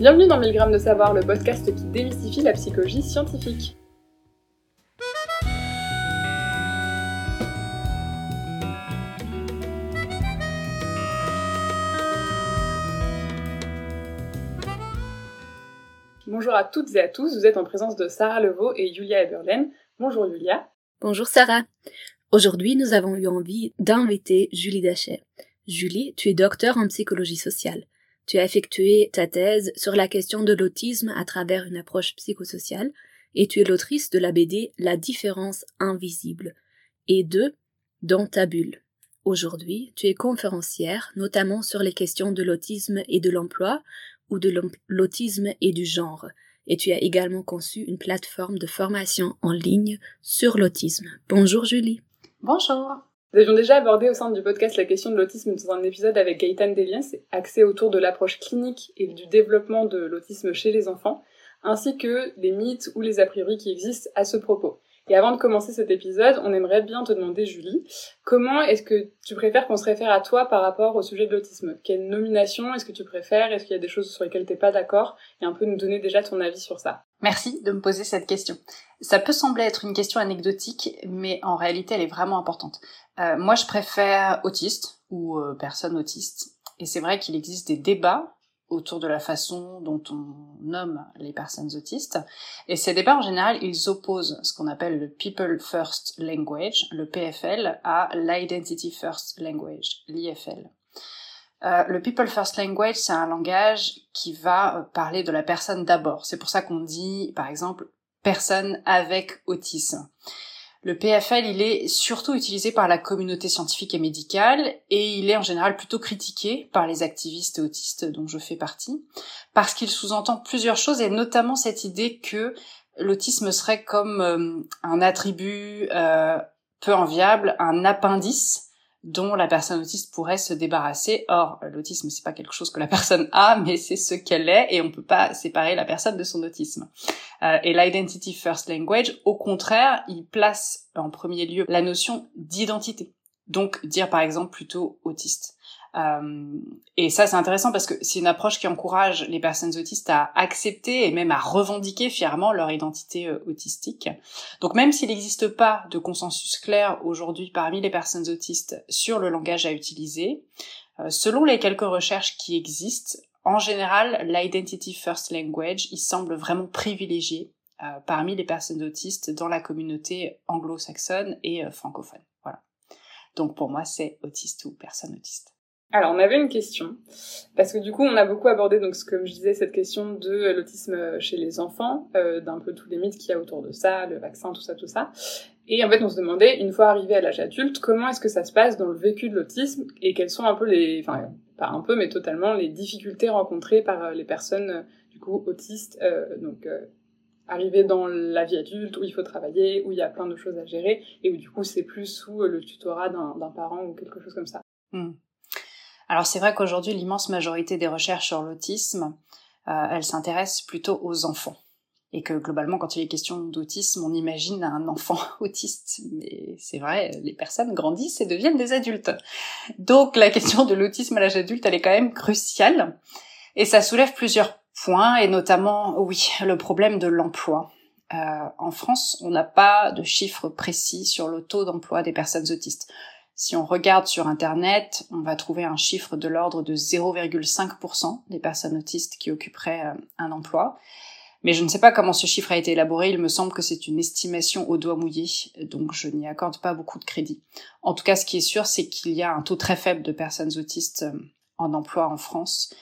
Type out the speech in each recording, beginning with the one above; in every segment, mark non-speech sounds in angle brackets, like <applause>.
Bienvenue dans 1000 grammes de savoir, le podcast qui démystifie la psychologie scientifique. Bonjour à toutes et à tous, vous êtes en présence de Sarah Levaux et Julia Eberlen. Bonjour Julia. Bonjour Sarah. Aujourd'hui, nous avons eu envie d'inviter Julie Dachet. Julie, tu es docteur en psychologie sociale. Tu as effectué ta thèse sur la question de l'autisme à travers une approche psychosociale et tu es l'autrice de la BD La différence invisible et de Dans ta bulle. Aujourd'hui, tu es conférencière, notamment sur les questions de l'autisme et de l'emploi ou de l'autisme et du genre, et tu as également conçu une plateforme de formation en ligne sur l'autisme. Bonjour Julie. Bonjour. Nous avions déjà abordé au sein du podcast la question de l'autisme dans un épisode avec Gaëtan Deliens, axé autour de l'approche clinique et du développement de l'autisme chez les enfants, ainsi que les mythes ou les a priori qui existent à ce propos. Et avant de commencer cet épisode, on aimerait bien te demander, Julie, comment est-ce que tu préfères qu'on se réfère à toi par rapport au sujet de l'autisme? Quelle nomination est-ce que tu préfères? Est-ce qu'il y a des choses sur lesquelles tu n'es pas d'accord? Et un peu nous donner déjà ton avis sur ça. Merci de me poser cette question. Ça peut sembler être une question anecdotique, mais en réalité, elle est vraiment importante. Euh, moi, je préfère autiste ou euh, personne autiste. Et c'est vrai qu'il existe des débats autour de la façon dont on nomme les personnes autistes. Et ces débats, en général, ils opposent ce qu'on appelle le People First Language, le PFL, à l'Identity First Language, l'IFL. Euh, le People First Language, c'est un langage qui va euh, parler de la personne d'abord. C'est pour ça qu'on dit, par exemple, personne avec autisme. Le PFL, il est surtout utilisé par la communauté scientifique et médicale et il est en général plutôt critiqué par les activistes autistes dont je fais partie parce qu'il sous-entend plusieurs choses et notamment cette idée que l'autisme serait comme euh, un attribut euh, peu enviable, un appendice dont la personne autiste pourrait se débarrasser. Or, l'autisme, c'est pas quelque chose que la <laughs> personne a, mais c'est ce qu'elle est, et on peut pas séparer la personne de son autisme. Euh, et l'identity first language, au contraire, il place en premier lieu la notion d'identité. Donc, dire par exemple plutôt autiste. Euh, et ça, c'est intéressant parce que c'est une approche qui encourage les personnes autistes à accepter et même à revendiquer fièrement leur identité euh, autistique. Donc même s'il n'existe pas de consensus clair aujourd'hui parmi les personnes autistes sur le langage à utiliser, euh, selon les quelques recherches qui existent, en général, l'identity first language, il semble vraiment privilégié parmi les personnes autistes dans la communauté anglo-saxonne et francophone. Voilà. Donc pour moi, c'est autiste ou personne autiste. Alors, on avait une question, parce que du coup, on a beaucoup abordé, donc, comme je disais, cette question de l'autisme chez les enfants, euh, d'un peu tous les mythes qu'il y a autour de ça, le vaccin, tout ça, tout ça. Et en fait, on se demandait, une fois arrivé à l'âge adulte, comment est-ce que ça se passe dans le vécu de l'autisme et quelles sont un peu les, enfin, pas un peu, mais totalement les difficultés rencontrées par euh, les personnes, euh, du coup, autistes, donc, arriver dans la vie adulte où il faut travailler, où il y a plein de choses à gérer et où du coup c'est plus sous le tutorat d'un parent ou quelque chose comme ça. Hmm. Alors c'est vrai qu'aujourd'hui, l'immense majorité des recherches sur l'autisme, euh, elles s'intéressent plutôt aux enfants. Et que globalement, quand il est question d'autisme, on imagine un enfant <laughs> autiste. Mais c'est vrai, les personnes grandissent et deviennent des adultes. Donc la question de l'autisme à l'âge adulte, elle est quand même cruciale. Et ça soulève plusieurs points, et notamment, oui, le problème de l'emploi. Euh, en France, on n'a pas de chiffres précis sur le taux d'emploi des personnes autistes. Si on regarde sur Internet, on va trouver un chiffre de l'ordre de 0,5% des personnes autistes qui occuperaient euh, un emploi. Mais je ne sais pas comment ce chiffre a été élaboré, il me semble que c'est une estimation au doigt mouillé, donc je n'y accorde pas beaucoup de crédit. En tout cas, ce qui est sûr, c'est qu'il y a un taux très faible de personnes autistes euh, en emploi en France,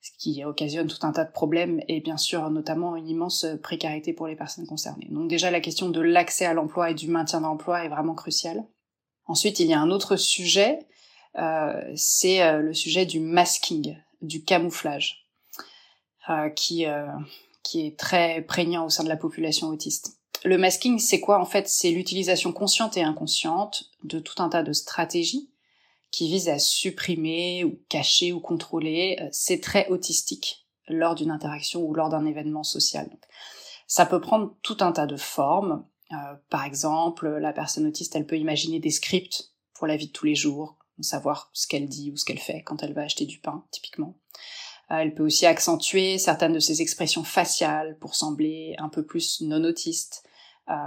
ce qui occasionne tout un tas de problèmes et bien sûr notamment une immense précarité pour les personnes concernées. Donc déjà la question de l'accès à l'emploi et du maintien d'emploi est vraiment cruciale. Ensuite, il y a un autre sujet, euh, c'est euh, le sujet du masking, du camouflage, euh, qui, qui est très prégnant au sein de la population autiste. Le masking, c'est quoi en fait? C'est l'utilisation consciente et inconsciente de tout un tas de stratégies qui visent à supprimer ou cacher ou contrôler ces traits autistiques lors d'une interaction ou lors d'un événement social. ça peut prendre tout un tas de formes. Euh, par exemple, la personne autiste, elle peut imaginer des scripts pour la vie de tous les jours, savoir ce qu'elle dit ou ce qu'elle fait quand elle va acheter du pain, typiquement. elle peut aussi accentuer certaines de ses expressions faciales pour sembler un peu plus non autiste.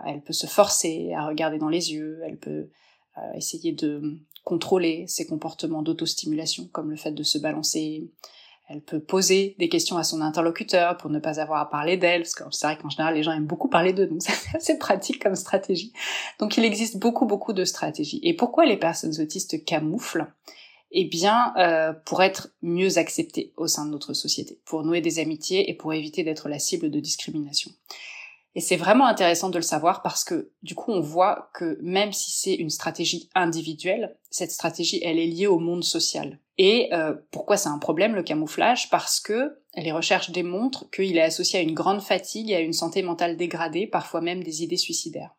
elle peut se forcer à regarder dans les yeux, elle peut essayer de contrôler ses comportements d'autostimulation, comme le fait de se balancer. Elle peut poser des questions à son interlocuteur pour ne pas avoir à parler d'elle, parce que c'est vrai qu'en général les gens aiment beaucoup parler d'eux, donc c'est assez pratique comme stratégie. Donc il existe beaucoup beaucoup de stratégies. Et pourquoi les personnes autistes camouflent? Eh bien, euh, pour être mieux acceptées au sein de notre société, pour nouer des amitiés et pour éviter d'être la cible de discrimination. Et c'est vraiment intéressant de le savoir parce que du coup on voit que même si c'est une stratégie individuelle, cette stratégie elle est liée au monde social. Et euh, pourquoi c'est un problème le camouflage? Parce que les recherches démontrent qu'il est associé à une grande fatigue et à une santé mentale dégradée, parfois même des idées suicidaires.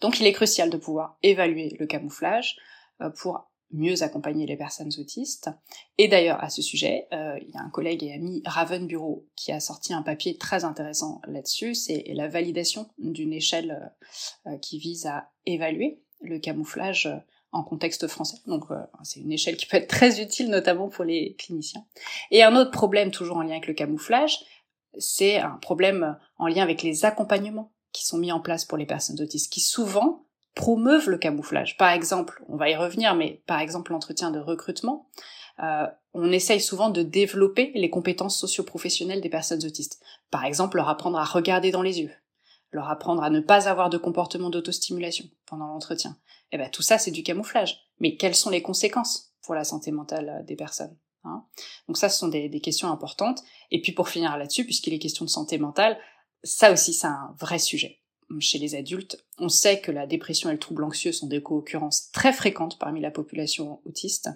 Donc il est crucial de pouvoir évaluer le camouflage euh, pour mieux accompagner les personnes autistes. Et d'ailleurs, à ce sujet, euh, il y a un collègue et ami, Raven Bureau, qui a sorti un papier très intéressant là-dessus. C'est la validation d'une échelle qui vise à évaluer le camouflage en contexte français. Donc c'est une échelle qui peut être très utile, notamment pour les cliniciens. Et un autre problème, toujours en lien avec le camouflage, c'est un problème en lien avec les accompagnements qui sont mis en place pour les personnes autistes, qui souvent promeuvent le camouflage. Par exemple, on va y revenir, mais par exemple l'entretien de recrutement, euh, on essaye souvent de développer les compétences socio-professionnelles des personnes autistes. Par exemple, leur apprendre à regarder dans les yeux, leur apprendre à ne pas avoir de comportement d'autostimulation pendant l'entretien. Et eh ben tout ça, c'est du camouflage. Mais quelles sont les conséquences pour la santé mentale euh, des personnes hein? Donc ça, ce sont des, des questions importantes. Et puis pour finir là-dessus, puisqu'il est question de santé mentale, ça aussi, c'est un vrai sujet chez les adultes, on sait que la dépression et le trouble anxieux sont des co-occurrences très fréquentes parmi la population autiste.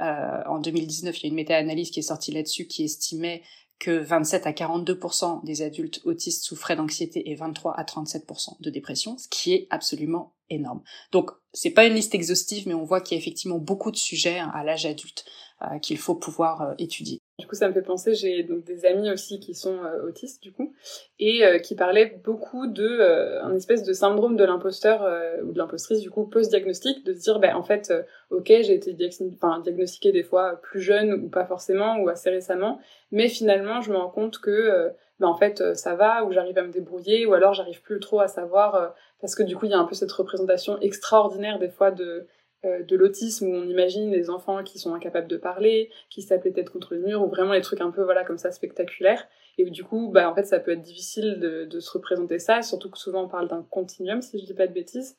Euh, en 2019, il y a une méta-analyse qui est sortie là-dessus qui estimait que 27 à 42% des adultes autistes souffraient d'anxiété et 23 à 37% de dépression, ce qui est absolument énorme. Donc, c'est pas une liste exhaustive, mais on voit qu'il y a effectivement beaucoup de sujets à l'âge adulte euh, qu'il faut pouvoir euh, étudier. Du coup, ça me fait penser, j'ai donc des amis aussi qui sont euh, autistes, du coup, et euh, qui parlaient beaucoup de euh, un espèce de syndrome de l'imposteur ou de l'impostrice, du coup, post-diagnostic, de se dire, ben en fait, ok, j'ai été diagnostiquée des fois plus jeune ou pas forcément, ou assez récemment, mais finalement, je me rends compte que, ben en fait, ça va, ou j'arrive à me débrouiller, ou alors j'arrive plus trop à savoir, parce que du coup, il y a un peu cette représentation extraordinaire des fois de euh, de l'autisme où on imagine des enfants qui sont incapables de parler, qui se tapent tête contre le mur, ou vraiment les trucs un peu voilà comme ça spectaculaires. Et du coup, bah en fait, ça peut être difficile de, se représenter ça, surtout que souvent on parle d'un continuum, si je dis pas de bêtises.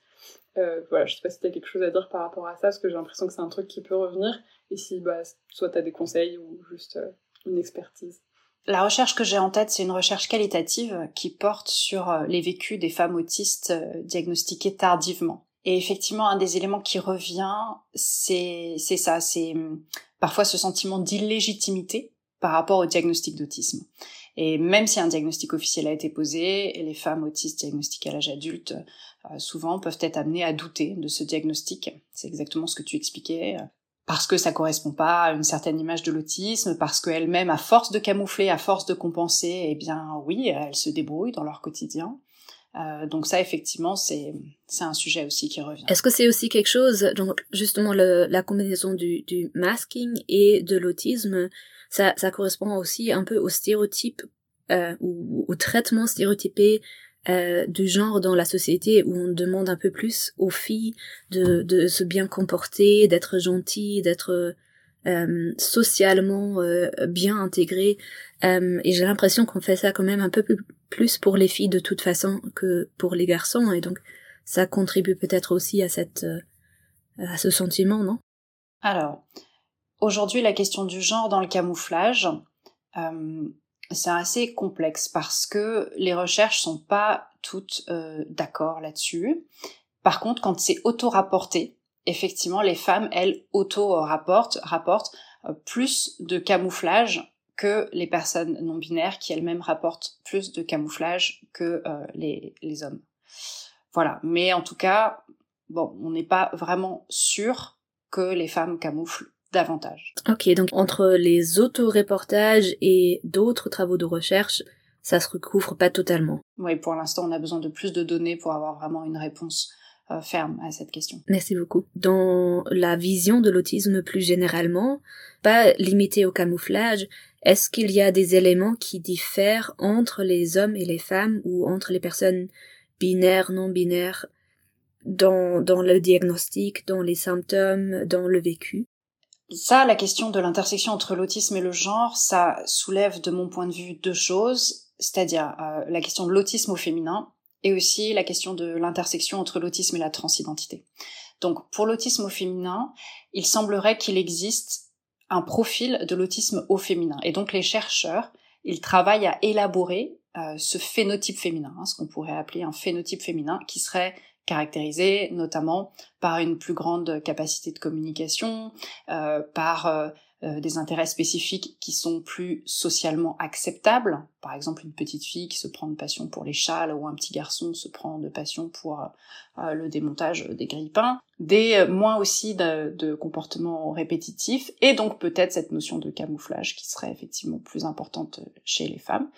Euh, voilà, je sais pas si t'as quelque chose à dire par rapport à ça, parce que j'ai l'impression que c'est un truc qui peut revenir. Et si bah soit t'as des conseils ou juste euh, une expertise. La recherche que j'ai en tête, c'est une recherche qualitative qui porte sur les vécus des femmes autistes diagnostiquées tardivement. Et effectivement, un des éléments qui revient, c'est ça, c'est hum, parfois ce sentiment d'illégitimité par rapport au diagnostic d'autisme. Et même si un diagnostic officiel a été posé, les femmes autistes diagnostiquées à l'âge adulte euh, souvent peuvent être amenées à douter de ce diagnostic. C'est exactement ce que tu expliquais. Euh, parce que ça correspond pas à une certaine image de l'autisme, parce qu'elles-mêmes, à force de camoufler, à force de compenser, eh bien oui, elles se débrouillent dans leur quotidien. Euh, donc ça, effectivement, c'est c'est un sujet aussi qui revient. Est-ce que c'est aussi quelque chose, donc justement le, la combinaison du, du masking et de l'autisme, ça, ça correspond aussi un peu au stéréotype euh, ou au traitement stéréotypé euh, du genre dans la société où on demande un peu plus aux filles de, de se bien comporter, d'être gentilles, d'être euh, socialement euh, bien intégrées. Euh, et j'ai l'impression qu'on fait ça quand même un peu plus pour les filles de toute façon que pour les garçons. Et donc ça contribue peut-être aussi à cette à ce sentiment, non? Alors, aujourd'hui, la question du genre dans le camouflage, c'est assez complexe parce que les recherches sont pas toutes d'accord là-dessus. Par contre, quand c'est auto-rapporté, effectivement, les femmes, elles, auto-rapportent rapportent, euh, plus de camouflage que les personnes non binaires qui elles-mêmes rapportent plus de camouflage que euh, les, les hommes. Voilà. Mais en tout cas, bon, on n'est pas vraiment sûr que les femmes camouflent davantage. Ok, donc entre les auto-reportages et d'autres travaux de recherche, ça se recouvre pas totalement. Oui, pour l'instant, on a besoin de plus de données pour avoir vraiment une réponse euh, ferme à cette question. Merci beaucoup. Dans la vision de l'autisme plus généralement, pas limité au camouflage, Est-ce qu'il y a des éléments qui diffèrent entre les hommes et les femmes ou entre les personnes binaires, non binaires dans, dans le diagnostic, dans les symptômes, dans le vécu? Ça, la question de l'intersection entre l'autisme et le genre, ça soulève de mon point de vue deux choses, c'est-à-dire euh, la question de l'autisme au féminin et aussi la question de l'intersection entre l'autisme et la transidentité. Donc pour l'autisme au féminin, il semblerait qu'il existe un profil de l'autisme au féminin. Et donc les chercheurs, ils travaillent à élaborer euh, ce phénotype féminin, hein, ce qu'on pourrait appeler un phénotype féminin, qui serait caractérisé notamment par une plus grande capacité de communication, euh, par euh, euh, des intérêts spécifiques qui sont plus socialement acceptables. Par exemple, une petite fille qui se prend de passion pour les châles ou un petit garçon se prend de passion pour euh, le démontage des grippins. Des euh, moins aussi de, de comportements répétitifs et donc peut-être cette notion de camouflage qui serait effectivement plus importante chez les femmes.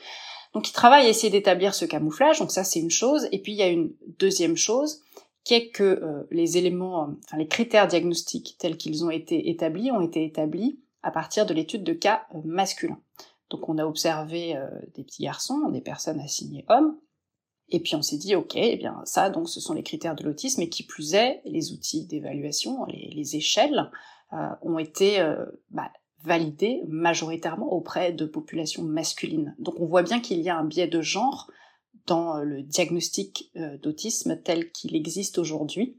Donc ils travaillent à essayer d'établir ce camouflage, donc ça c'est une chose. Et puis il y a une deuxième chose qui est que les éléments, enfin les critères diagnostiques tels qu'ils ont été établis ont été établis à partir de l'étude de cas euh, masculins. Donc on a observé euh, des petits garçons, des personnes assignées hommes, et puis on s'est dit, ok, eh bien ça, donc ce sont les critères de l'autisme, et qui plus est, les outils d'évaluation, les, échelles, euh, ont été bah, validés majoritairement auprès de populations masculines. Donc on voit bien qu'il y a un biais de genre dans le diagnostic d'autisme tel qu'il existe aujourd'hui,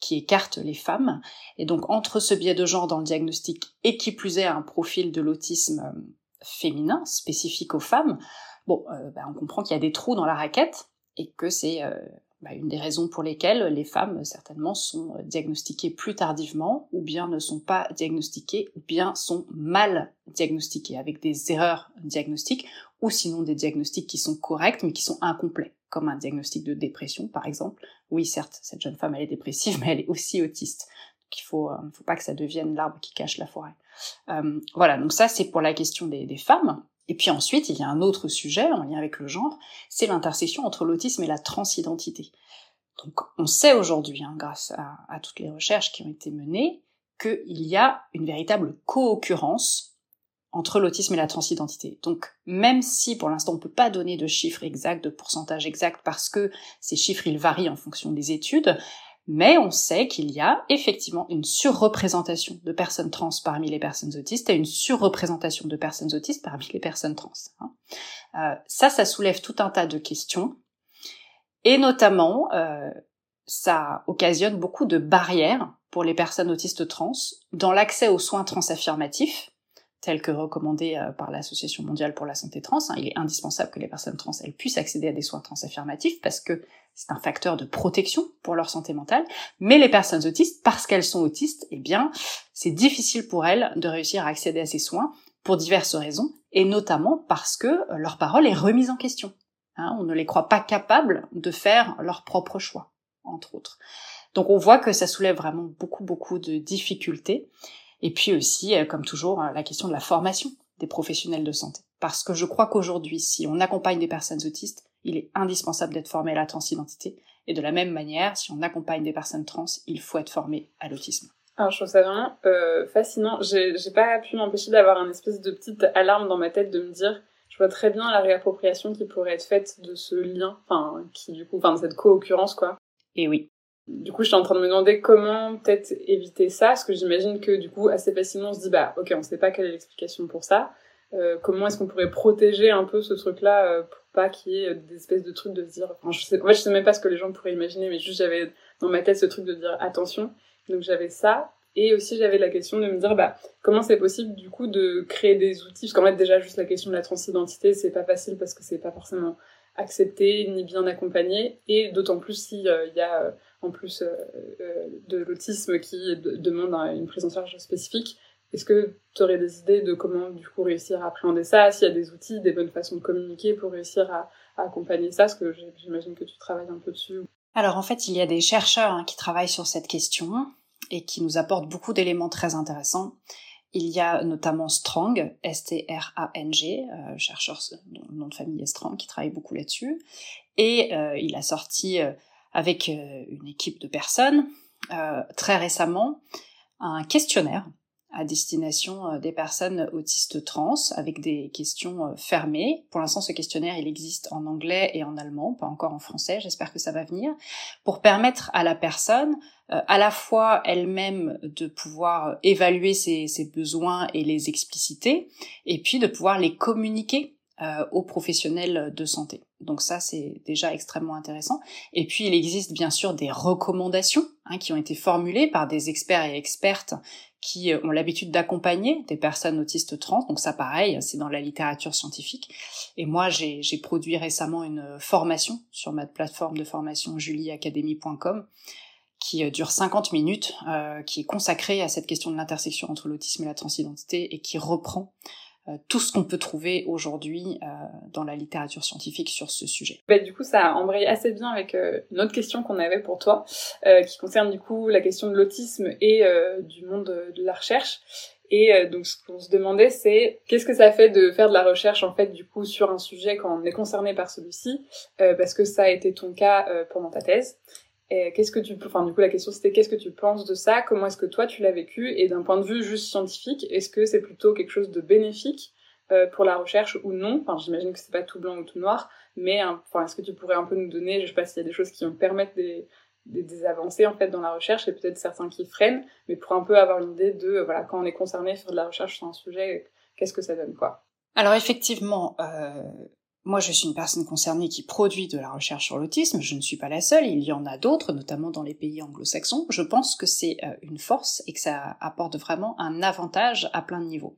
qui écarte les femmes. Et donc entre ce biais de genre dans le diagnostic et qui plus est un profil de l'autisme euh, féminin spécifique aux femmes, bon, euh, bah, on comprend qu'il y a des trous dans la raquette et que c'est euh, bah, une des raisons pour lesquelles les femmes certainement sont diagnostiquées plus tardivement ou bien ne sont pas diagnostiquées ou bien sont mal diagnostiquées avec des erreurs diagnostiques ou sinon des diagnostics qui sont corrects mais qui sont incomplets comme un diagnostic de dépression par exemple. Oui, certes, cette jeune femme elle est dépressive, <laughs> mais elle est aussi autiste. Donc il faut, euh, faut pas que ça devienne l'arbre qui cache la forêt. Euh, voilà, donc ça c'est pour la question des, femmes. Et puis ensuite, il y a un autre sujet en lien avec le genre, c'est l'intersection entre l'autisme et la transidentité. Donc on sait aujourd'hui, hein, grâce à, à toutes les recherches qui ont été menées, qu'il y a une véritable co-occurrence entre l'autisme et la transidentité. Donc même si pour l'instant on ne peut pas donner de chiffres exacts, de pourcentage exact, parce que ces chiffres ils varient en fonction des études, mais on sait qu'il y a effectivement une surreprésentation de personnes trans parmi les personnes autistes et une surreprésentation de personnes autistes parmi les personnes trans. Hein. Euh, ça, ça soulève tout un tas de questions, et notamment euh, ça occasionne beaucoup de barrières pour les personnes autistes trans dans l'accès aux soins transaffirmatifs, tel que recommandé euh, par l'Association mondiale pour la santé trans. Hein. Il est indispensable que les personnes trans puissent accéder à des soins transaffirmatifs parce que c'est un facteur de protection pour leur santé mentale. Mais les personnes autistes, parce qu'elles sont autistes, eh bien, c'est difficile pour elles de réussir à accéder à ces soins pour diverses raisons, et notamment parce que euh, leur parole est remise en question. Hein. on ne les croit pas capables de faire leur propre choix, entre autres. Donc on voit que ça soulève vraiment beaucoup beaucoup de difficultés. Et puis aussi, euh, comme toujours, euh, la question de la formation des professionnels de santé. Parce que je crois qu'aujourd'hui, si on accompagne des personnes autistes, il est indispensable d'être formé à la transidentité. Et de la même manière, si on accompagne des personnes trans, il faut être formé à l'autisme. Alors, je trouve ça vraiment euh, fascinant. J'ai pas pu m'empêcher d'avoir un espèce de petite alarme dans ma tête de me dire, je vois très bien la réappropriation qui pourrait être faite de ce lien, enfin, qui du coup, enfin, de cette co-occurrence, quoi. Et oui. Du coup, je suis en train de me demander comment peut-être éviter ça, parce que j'imagine que du coup, assez facilement, on se dit, bah, ok, on sait pas quelle est l'explication pour ça. Euh, comment est-ce qu'on pourrait protéger un peu ce truc-là euh, pour pas qu'il y ait des espèces de trucs de se dire, enfin, je sais, en fait, je sais même pas ce que les gens pourraient imaginer, mais juste j'avais dans ma tête ce truc de dire attention. Donc j'avais ça. Et aussi, j'avais la question de me dire, bah, comment c'est possible, du coup, de créer des outils? Parce qu'en fait, déjà, juste la question de la transidentité, c'est pas facile parce que c'est pas forcément accepté ni bien accompagné. Et d'autant plus s'il euh, y a, en plus euh, euh, de l'autisme qui demande une prise en charge spécifique. Est-ce que tu aurais des idées de comment du coup réussir à appréhender ça, s'il y a des outils, des bonnes façons de communiquer pour réussir à, accompagner ça, parce que j'imagine que tu travailles un peu dessus. Alors en fait, il y a des chercheurs hein, qui travaillent sur cette question et qui nous apportent beaucoup d'éléments très intéressants. Il y a notamment Strang, S-T-R-A-N-G, euh, chercheur nom de famille est Strang, qui travaille beaucoup là-dessus. Et il a sorti avec euh, une équipe de personnes euh, très récemment un questionnaire à destination euh, des personnes autistes trans avec des questions fermées. Pour l'instant, ce questionnaire, il existe en anglais et en allemand, pas encore en français. J'espère que ça va venir pour permettre à la personne euh, à la fois elle-même de pouvoir évaluer ses, ses, besoins et les expliciter, et puis de pouvoir les communiquer aux professionnels de santé. Donc ça, c'est déjà extrêmement intéressant. Et puis, il existe bien sûr des recommandations hein, qui ont été formulées par des experts et expertes qui euh, ont l'habitude d'accompagner des personnes autistes trans. Donc ça, pareil, c'est dans la littérature scientifique. Et moi, j'ai produit récemment une formation sur ma plateforme de formation julieacademy.com qui euh, dure 50 minutes, euh, qui est consacrée à cette question de l'intersection entre l'autisme et la transidentité et qui reprend euh, tout ce qu'on peut trouver aujourd'hui euh, dans la littérature scientifique sur ce sujet. Bah, du coup, ça embraye assez bien avec euh, une autre question qu'on avait pour toi, qui concerne du coup la question de l'autisme et du monde de, la recherche. Et donc, ce qu'on se demandait, c'est qu'est-ce que ça fait de faire de la recherche en fait du coup sur un sujet quand on est concerné par celui-ci, parce que ça a été ton cas pendant ta thèse. Qu'est-ce que tu, enfin du coup la question c'était qu'est-ce que tu penses de ça? Comment est-ce que toi tu l'as vécu? Et d'un point de vue juste scientifique, est-ce que c'est plutôt quelque chose de bénéfique euh, pour la recherche ou non? Enfin j'imagine que c'est pas tout blanc ou tout noir, mais enfin est-ce que tu pourrais un peu nous donner, je sais pas s'il y a des choses qui nous permettent des, des, avancées en fait dans la recherche et peut-être certains qui freinent, mais pour un peu avoir une idée de voilà quand on est concerné faire de la recherche sur un sujet, qu'est-ce que ça donne quoi? Alors effectivement, euh, moi, je suis une personne concernée qui produit de la recherche sur l'autisme. Je ne suis pas la seule. Il y en a d'autres, notamment dans les pays anglo-saxons. Je pense que c'est euh, une force et que ça apporte vraiment un avantage à plein de niveaux.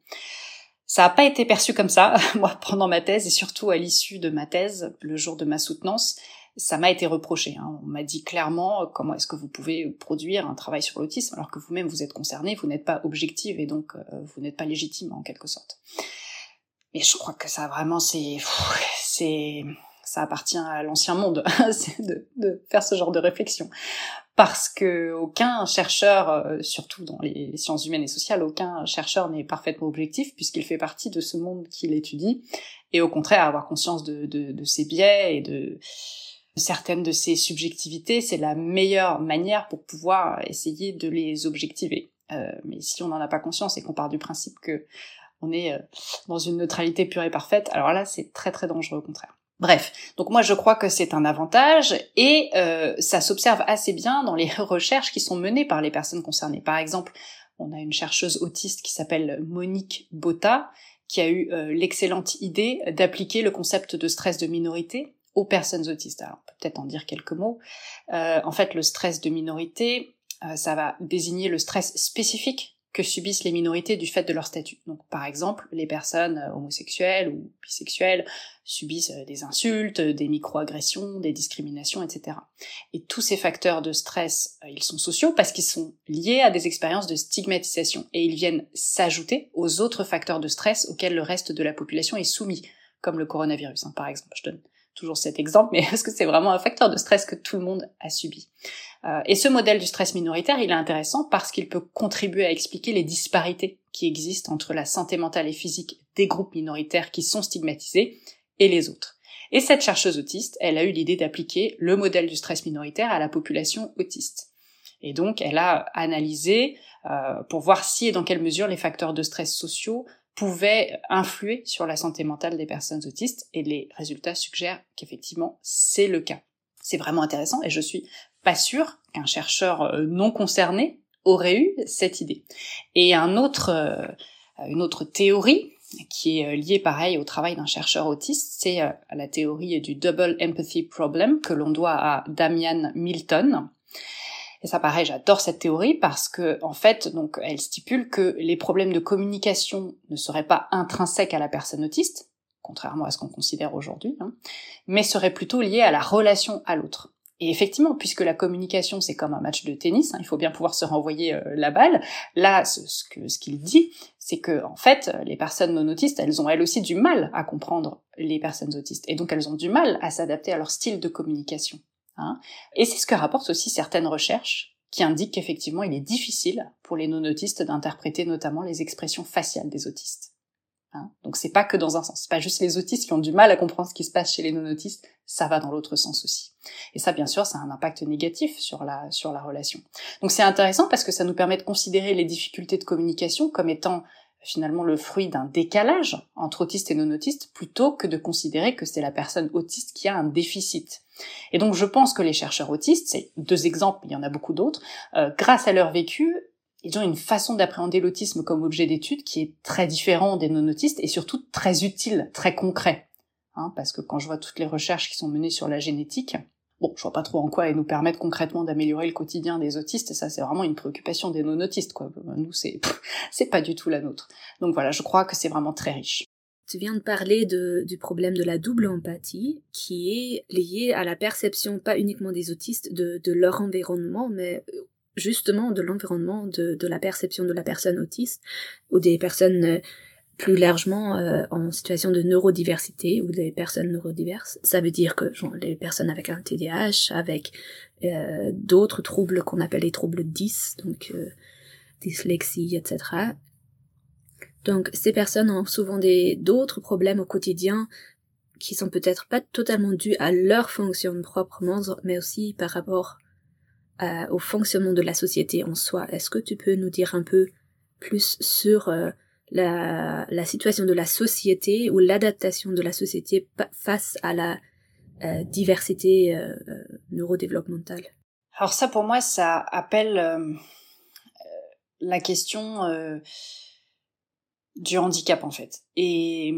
Ça n'a pas été perçu comme ça, <laughs> moi, pendant ma thèse et surtout à l'issue de ma thèse, le jour de ma soutenance. Ça m'a été reproché. Hein. On m'a dit clairement euh, comment est-ce que vous pouvez produire un travail sur l'autisme alors que vous-même vous êtes concerné, vous n'êtes pas objective et donc euh, vous n'êtes pas légitime en quelque sorte. Mais je crois que ça vraiment c'est c'est ça appartient à l'ancien monde <laughs> de, faire ce genre de réflexion parce que aucun chercheur, euh, surtout dans les sciences humaines et sociales, aucun chercheur n'est parfaitement objectif puisqu'il fait partie de ce monde qu'il étudie et au contraire avoir conscience de, de, de ses biais et de certaines de ses subjectivités, c'est la meilleure manière pour pouvoir essayer de les objectiver. Euh, mais si on n'en a pas conscience et qu'on part du principe que on est euh, dans une neutralité pure et parfaite, alors là c'est très très dangereux au contraire. Bref, donc moi je crois que c'est un avantage et euh, ça s'observe assez bien dans les <laughs> recherches qui sont menées par les personnes concernées. Par exemple, on a une chercheuse autiste qui s'appelle Monique Botta qui a eu euh, l'excellente idée d'appliquer le concept de stress de minorité aux personnes autistes. Alors on peut peut-être en dire quelques mots. en fait, le stress de minorité, ça va désigner le stress spécifique que subissent les minorités du fait de leur statut. Donc par exemple, les personnes euh, homosexuelles ou bisexuelles subissent euh, des insultes, des microagressions, des discriminations, etc. Et tous ces facteurs de stress, euh, ils sont sociaux parce qu'ils sont liés à des expériences de stigmatisation et ils viennent s'ajouter aux autres facteurs de stress auxquels le reste de la population est soumis, comme le coronavirus, hein, par exemple. Toujours cet exemple, mais <laughs> est-ce que c'est vraiment un facteur de stress que tout le monde a subi euh, Et ce modèle du stress minoritaire, il est intéressant parce qu'il peut contribuer à expliquer les disparités qui existent entre la santé mentale et physique des groupes minoritaires qui sont stigmatisés et les autres. Et cette chercheuse autiste, elle a eu l'idée d'appliquer le modèle du stress minoritaire à la population autiste. Et donc, elle a analysé euh, pour voir si et dans quelle mesure les facteurs de stress sociaux pouvait influer sur la santé mentale des personnes autistes et les résultats suggèrent qu'effectivement c'est le cas. C'est vraiment intéressant et je suis pas sûre qu'un chercheur euh, non concerné aurait eu cette idée. Et un autre, euh, une autre théorie qui est euh, liée pareil au travail d'un chercheur autiste, c'est la théorie du double empathy problem que l'on doit à Damian Milton. Et ça, pareil, j'adore cette théorie parce que, en fait, donc, elle stipule que les problèmes de communication ne seraient pas intrinsèques à la personne autiste, contrairement à ce qu'on considère aujourd'hui, hein, mais seraient plutôt liés à la relation à l'autre. Et effectivement, puisque la communication c'est comme un match de tennis, hein, il faut bien pouvoir se renvoyer euh, la balle. Là, ce, qu'il dit, c'est que en fait, les personnes non autistes, elles ont elles aussi du mal à comprendre les personnes autistes, et donc elles ont du mal à s'adapter à leur style de communication. Hein. Et c'est ce que rapportent aussi certaines recherches qui indiquent qu'effectivement il est difficile pour les non-autistes d'interpréter notamment les expressions faciales des autistes. Hein. Donc c'est pas que dans un sens. C'est pas juste les autistes qui ont du mal à comprendre ce qui se passe chez les non-autistes. Ça va dans l'autre sens aussi. Et ça, bien sûr, ça a un impact négatif sur la sur la relation. Donc c'est intéressant parce que ça nous permet de considérer les difficultés de communication comme étant finalement le fruit d'un décalage entre autistes et non-autistes plutôt que de considérer que c'est la personne autiste qui a un déficit. Et donc je pense que les chercheurs autistes, c'est deux exemples, il y en a beaucoup d'autres, euh, grâce à leur vécu, ils ont une façon d'appréhender l'autisme comme objet d'étude qui est très différent des non-autistes et surtout très utile, très concret. Hein, parce que quand je vois toutes les recherches qui sont menées sur la génétique, bon, je vois pas trop en quoi elles nous permettent concrètement d'améliorer le quotidien des autistes, ça c'est vraiment une préoccupation des non-autistes, quoi. Nous, c'est, c'est pas du tout la nôtre. Donc voilà, je crois que c'est vraiment très riche. Tu viens de parler du problème de la double empathie, qui est lié à la perception, pas uniquement des autistes, de, leur environnement, mais justement de l'environnement, de, de, la perception de la personne autiste ou des personnes euh, plus largement euh, en situation de neurodiversité ou des personnes neurodiverses. Ça veut dire que genre, les personnes avec un TDAH, avec euh, d'autres troubles qu'on appelle les troubles 10, donc euh, dyslexie, etc. Donc ces personnes ont souvent des d'autres problèmes au quotidien qui sont peut-être pas totalement dus à leur fonction proprement, mais aussi par rapport euh, au fonctionnement de la société en soi. Est-ce que tu peux nous dire un peu plus sur euh, la, situation de la société ou l'adaptation de la société face à la euh, diversité neurodéveloppementale Alors ça, pour moi, ça appelle la question du handicap, en fait, et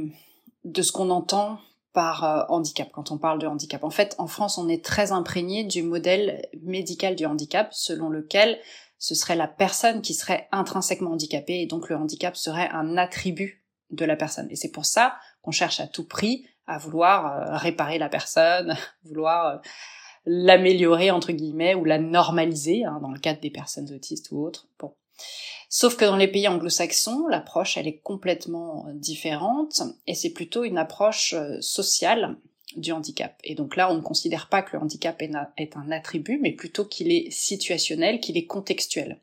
de ce qu'on entend par euh, handicap quand on parle de handicap. En fait, en France, on est très imprégné du modèle médical du handicap selon lequel ce serait la personne qui serait intrinsèquement handicapée et donc le handicap serait un attribut de la personne. Et c'est pour ça qu'on cherche à tout prix à vouloir euh, réparer la personne, <laughs> vouloir euh, l'améliorer entre guillemets ou la normaliser hein, dans le cadre des personnes autistes ou autres. Sauf que dans les pays anglo-saxons, l'approche, elle est complètement euh, différente, et c'est plutôt une approche sociale du handicap. Et donc là, on ne considère pas que le handicap est un attribut, mais plutôt qu'il est situationnel, qu'il est contextuel.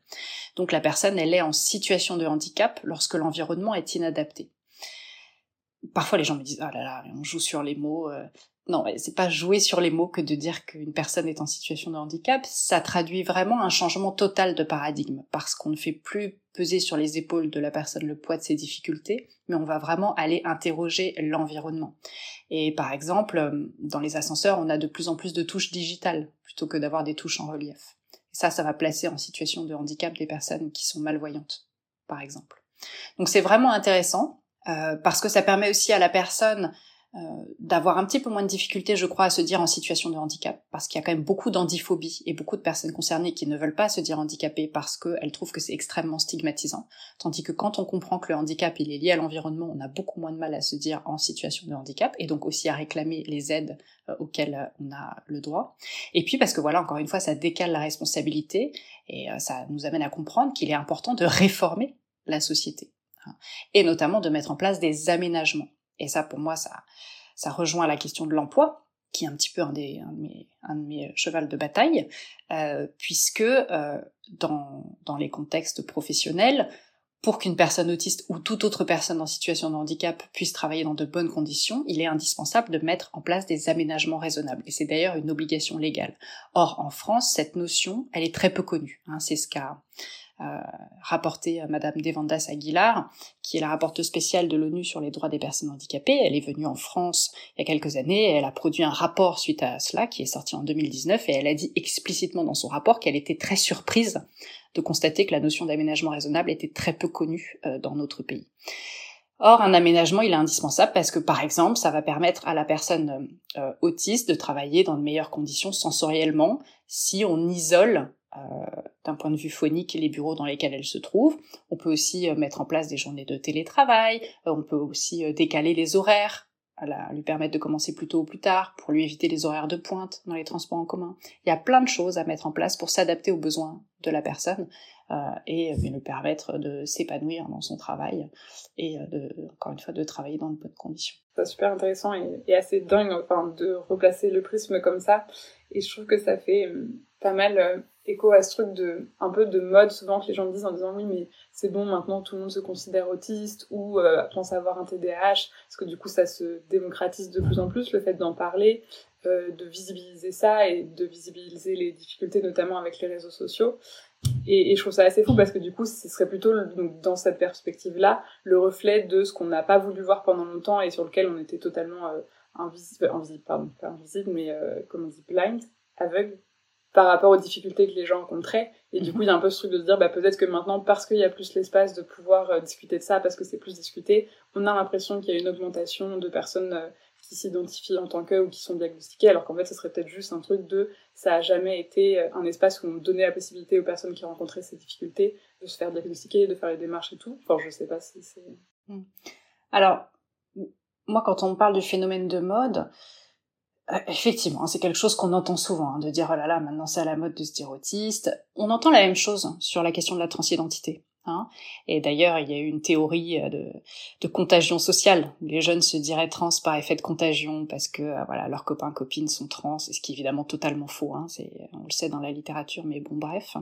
Donc la personne, elle est en situation de handicap lorsque l'environnement est inadapté. Parfois, les gens me disent, ah là là, on joue sur les mots, euh, non, c'est pas jouer sur les mots que de dire qu'une personne est en situation de handicap. Ça traduit vraiment un changement total de paradigme parce qu'on ne fait plus peser sur les épaules de la personne le poids de ses difficultés, mais on va vraiment aller interroger l'environnement. Et par exemple, dans les ascenseurs, on a de plus en plus de touches digitales plutôt que d'avoir des touches en relief. Et ça, ça va placer en situation de handicap des personnes qui sont malvoyantes, par exemple. Donc c'est vraiment intéressant euh, parce que ça permet aussi à la personne euh, d'avoir un petit peu moins de difficultés, je crois, à se dire en situation de handicap, parce qu'il y a quand même beaucoup d'andiphobie et beaucoup de personnes concernées qui ne veulent pas se dire handicapées parce qu'elles trouvent que c'est extrêmement stigmatisant, tandis que quand on comprend que le handicap il est lié à l'environnement, on a beaucoup moins de mal à se dire en situation de handicap et donc aussi à réclamer les aides euh, auxquelles euh, on a le droit. Et puis parce que voilà, encore une fois, ça décale la responsabilité et ça nous amène à comprendre qu'il est important de réformer la société hein, et notamment de mettre en place des aménagements et ça, pour moi, ça, rejoint la question de l'emploi, qui est un petit peu un, de, mes, de chevals de bataille, euh, puisque euh, dans, dans les contextes professionnels, pour qu'une personne autiste ou toute autre personne en situation de handicap puisse travailler dans de bonnes conditions, il est indispensable de mettre en place des aménagements raisonnables. Et c'est d'ailleurs une obligation légale. Or, en France, cette notion, elle est très peu connue. Hein. C'est ce qu'a euh, rapporté à Madame Devandas Aguilar, qui est la rapporteuse spéciale de l'ONU sur les droits des personnes handicapées. Elle est venue en France il y a quelques années, et elle a produit un rapport suite à cela, qui est sorti en 2019, et elle a dit explicitement dans son rapport qu'elle était très surprise de constater que la notion d'aménagement raisonnable était très peu connue euh, dans notre pays. Or, un aménagement, il est indispensable parce que, par exemple, ça va permettre à la personne euh, autiste de travailler dans de meilleures conditions sensoriellement si on isole d'un point de vue phonique les bureaux dans lesquels elle se trouve. On peut aussi euh, mettre en place des journées de télétravail, euh, on peut aussi décaler les horaires, lui permettre de commencer plus tôt ou plus tard, pour lui éviter les horaires de pointe dans les transports en commun. Il y a plein de choses à mettre en place pour s'adapter aux besoins de la personne et lui permettre de s'épanouir dans son travail et encore une fois de travailler dans de bonnes conditions. C'est super intéressant et, assez dingue de replacer le prisme comme ça et je trouve que ça fait pas mal écho à ce truc de un peu de mode souvent que les gens disent en disant oui mais c'est bon maintenant tout le monde se considère autiste ou euh, pense avoir un TDAH parce que du coup ça se démocratise de plus en plus le fait d'en parler euh, de visibiliser ça et de visibiliser les difficultés notamment avec les réseaux sociaux. Et, je trouve ça assez fou parce que du coup ce serait plutôt dans cette perspective là le reflet de ce qu'on n'a pas voulu voir pendant longtemps et sur lequel on était totalement euh, invisible, invisible pardon pas invisible mais comme on dit blind aveugle par rapport aux difficultés que les gens rencontraient. Et du mhm. coup, il y a un peu ce truc de se dire, bah, peut-être que maintenant, parce qu'il y a plus l'espace de pouvoir euh, discuter de ça, parce que c'est plus discuté, on a l'impression qu'il y a une augmentation de personnes euh, qui s'identifient en tant qu'eux ou qui sont diagnostiquées, alors qu'en fait, ce serait peut-être juste un truc de, ça a jamais été euh, un espace où on donnait la possibilité aux personnes qui rencontraient ces difficultés de se faire diagnostiquer, de faire les démarches et tout. Enfin, je sais pas si c'est... Hmm. Alors, moi, quand on parle du phénomène de mode, euh, effectivement, c'est quelque chose qu'on entend souvent, hein, de dire oh là là, maintenant c'est à la mode de se dire autiste. On entend la même chose sur la question de la transidentité. Hein. Et d'ailleurs, il y a eu une théorie euh, de, de, contagion sociale. Les jeunes se diraient trans par effet de contagion parce que euh, voilà leurs copains copines sont trans, ce qui est évidemment totalement faux. Hein. on le sait dans la littérature, mais bon bref.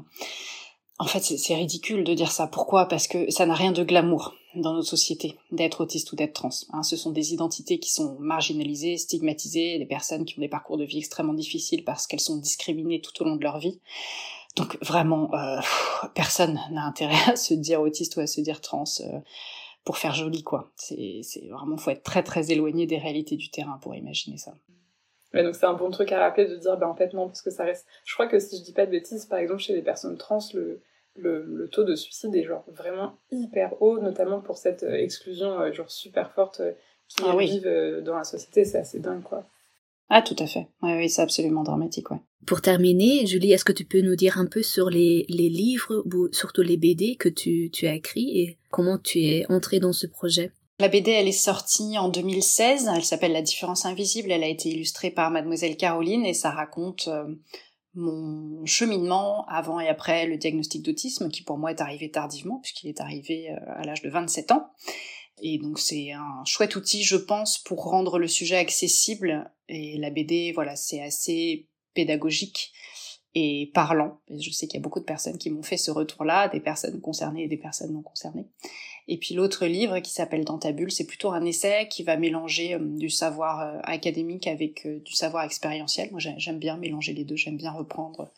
En fait, c'est ridicule de dire ça. Pourquoi? Parce que ça n'a rien de glamour dans notre société d'être autiste ou d'être trans. Hein. ce sont des identités qui sont marginalisées, stigmatisées, des personnes qui ont des parcours de vie extrêmement difficiles parce qu'elles sont discriminées tout au long de leur vie. Donc vraiment, euh, personne n'a intérêt à se dire autiste ou à se dire trans euh, pour faire joli, quoi. C'est vraiment, faut être très très éloigné des réalités du terrain pour imaginer ça. Donc c'est un bon truc à rappeler de dire, ben en fait non, parce que ça reste. Je crois que si je dis pas de bêtises, par exemple chez les personnes trans, le le, taux de suicide est genre vraiment hyper haut, notamment pour cette euh, exclusion euh, genre super forte euh, qui ah vivent dans la société, c'est assez dingue quoi. Ah tout à fait, oui, oui c'est absolument dramatique. Ouais. Pour terminer, Julie, est-ce que tu peux nous dire un peu sur les, les livres, ou surtout les BD que tu, tu as écrits et comment tu es entrée dans ce projet? La BD, elle est sortie en 2016. Elle s'appelle La différence invisible. Elle a été illustrée par Mademoiselle Caroline et ça raconte mon cheminement avant et après le diagnostic d'autisme, qui pour moi est arrivé tardivement, puisqu'il est arrivé euh, à l'âge de 27 ans. Et donc c'est un chouette outil, je pense, pour rendre le sujet accessible. Et la BD, voilà, c'est assez pédagogique et parlant. je sais qu'il y a beaucoup de personnes qui m'ont fait ce retour-là, des personnes concernées et des personnes non concernées. Et puis l'autre livre qui s'appelle Dans ta c'est plutôt un essai qui va mélanger euh, du savoir euh, académique avec euh, du savoir expérientiel. Moi j'aime bien mélanger les deux, j'aime bien reprendre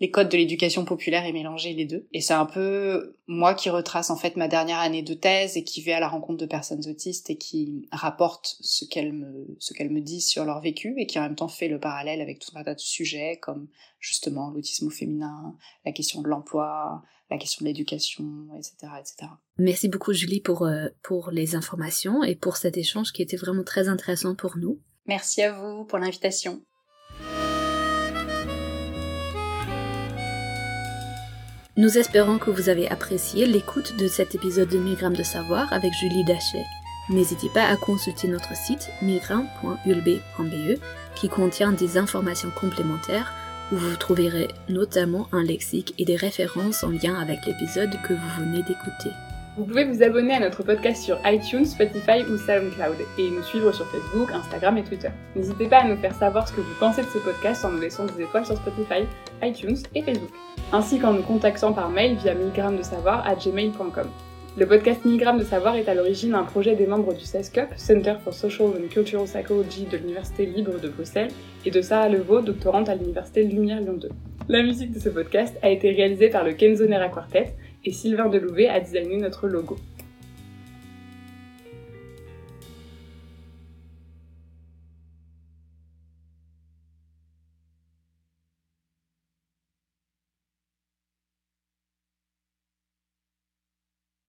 les codes de l'éducation populaire et mélanger les deux. Et c'est un peu moi qui retrace en fait ma dernière année de thèse et qui vais à la rencontre de personnes autistes et qui rapporte ce qu'elles me, ce qu'elles me disent sur leur vécu et qui en même temps fait le parallèle avec tout un tas de sujets comme justement l'autisme féminin, la question de l'emploi, la question de l'éducation, etc., etc. Merci beaucoup Julie pour, euh, pour les informations et pour cet échange qui était vraiment très intéressant pour nous. Merci à vous pour l'invitation. Nous espérons que vous avez apprécié l'écoute de cet épisode de 1000 de savoir avec Julie Dachet. N'hésitez pas à consulter notre site 1000 qui contient des informations complémentaires où vous trouverez notamment un lexique et des références en lien avec l'épisode que vous venez d'écouter. Vous pouvez vous abonner à notre podcast sur iTunes, Spotify ou SoundCloud et nous suivre sur Facebook, Instagram et Twitter. N'hésitez pas à nous faire savoir ce que vous pensez de ce podcast en nous laissant des étoiles sur Spotify, iTunes et Facebook, ainsi qu'en nous contactant par mail via de savoir à gmail.com. Le podcast Milligramme de Savoir est à l'origine un projet des membres du CESCUP, Center for Social and Cultural Psychology de l'Université libre de Bruxelles, et de Sarah Levaux, doctorante à l'Université Lumière Lyon 2. La musique de ce podcast a été réalisée par le Kenzonera Quartet, et Sylvain Delouvet a designé notre logo.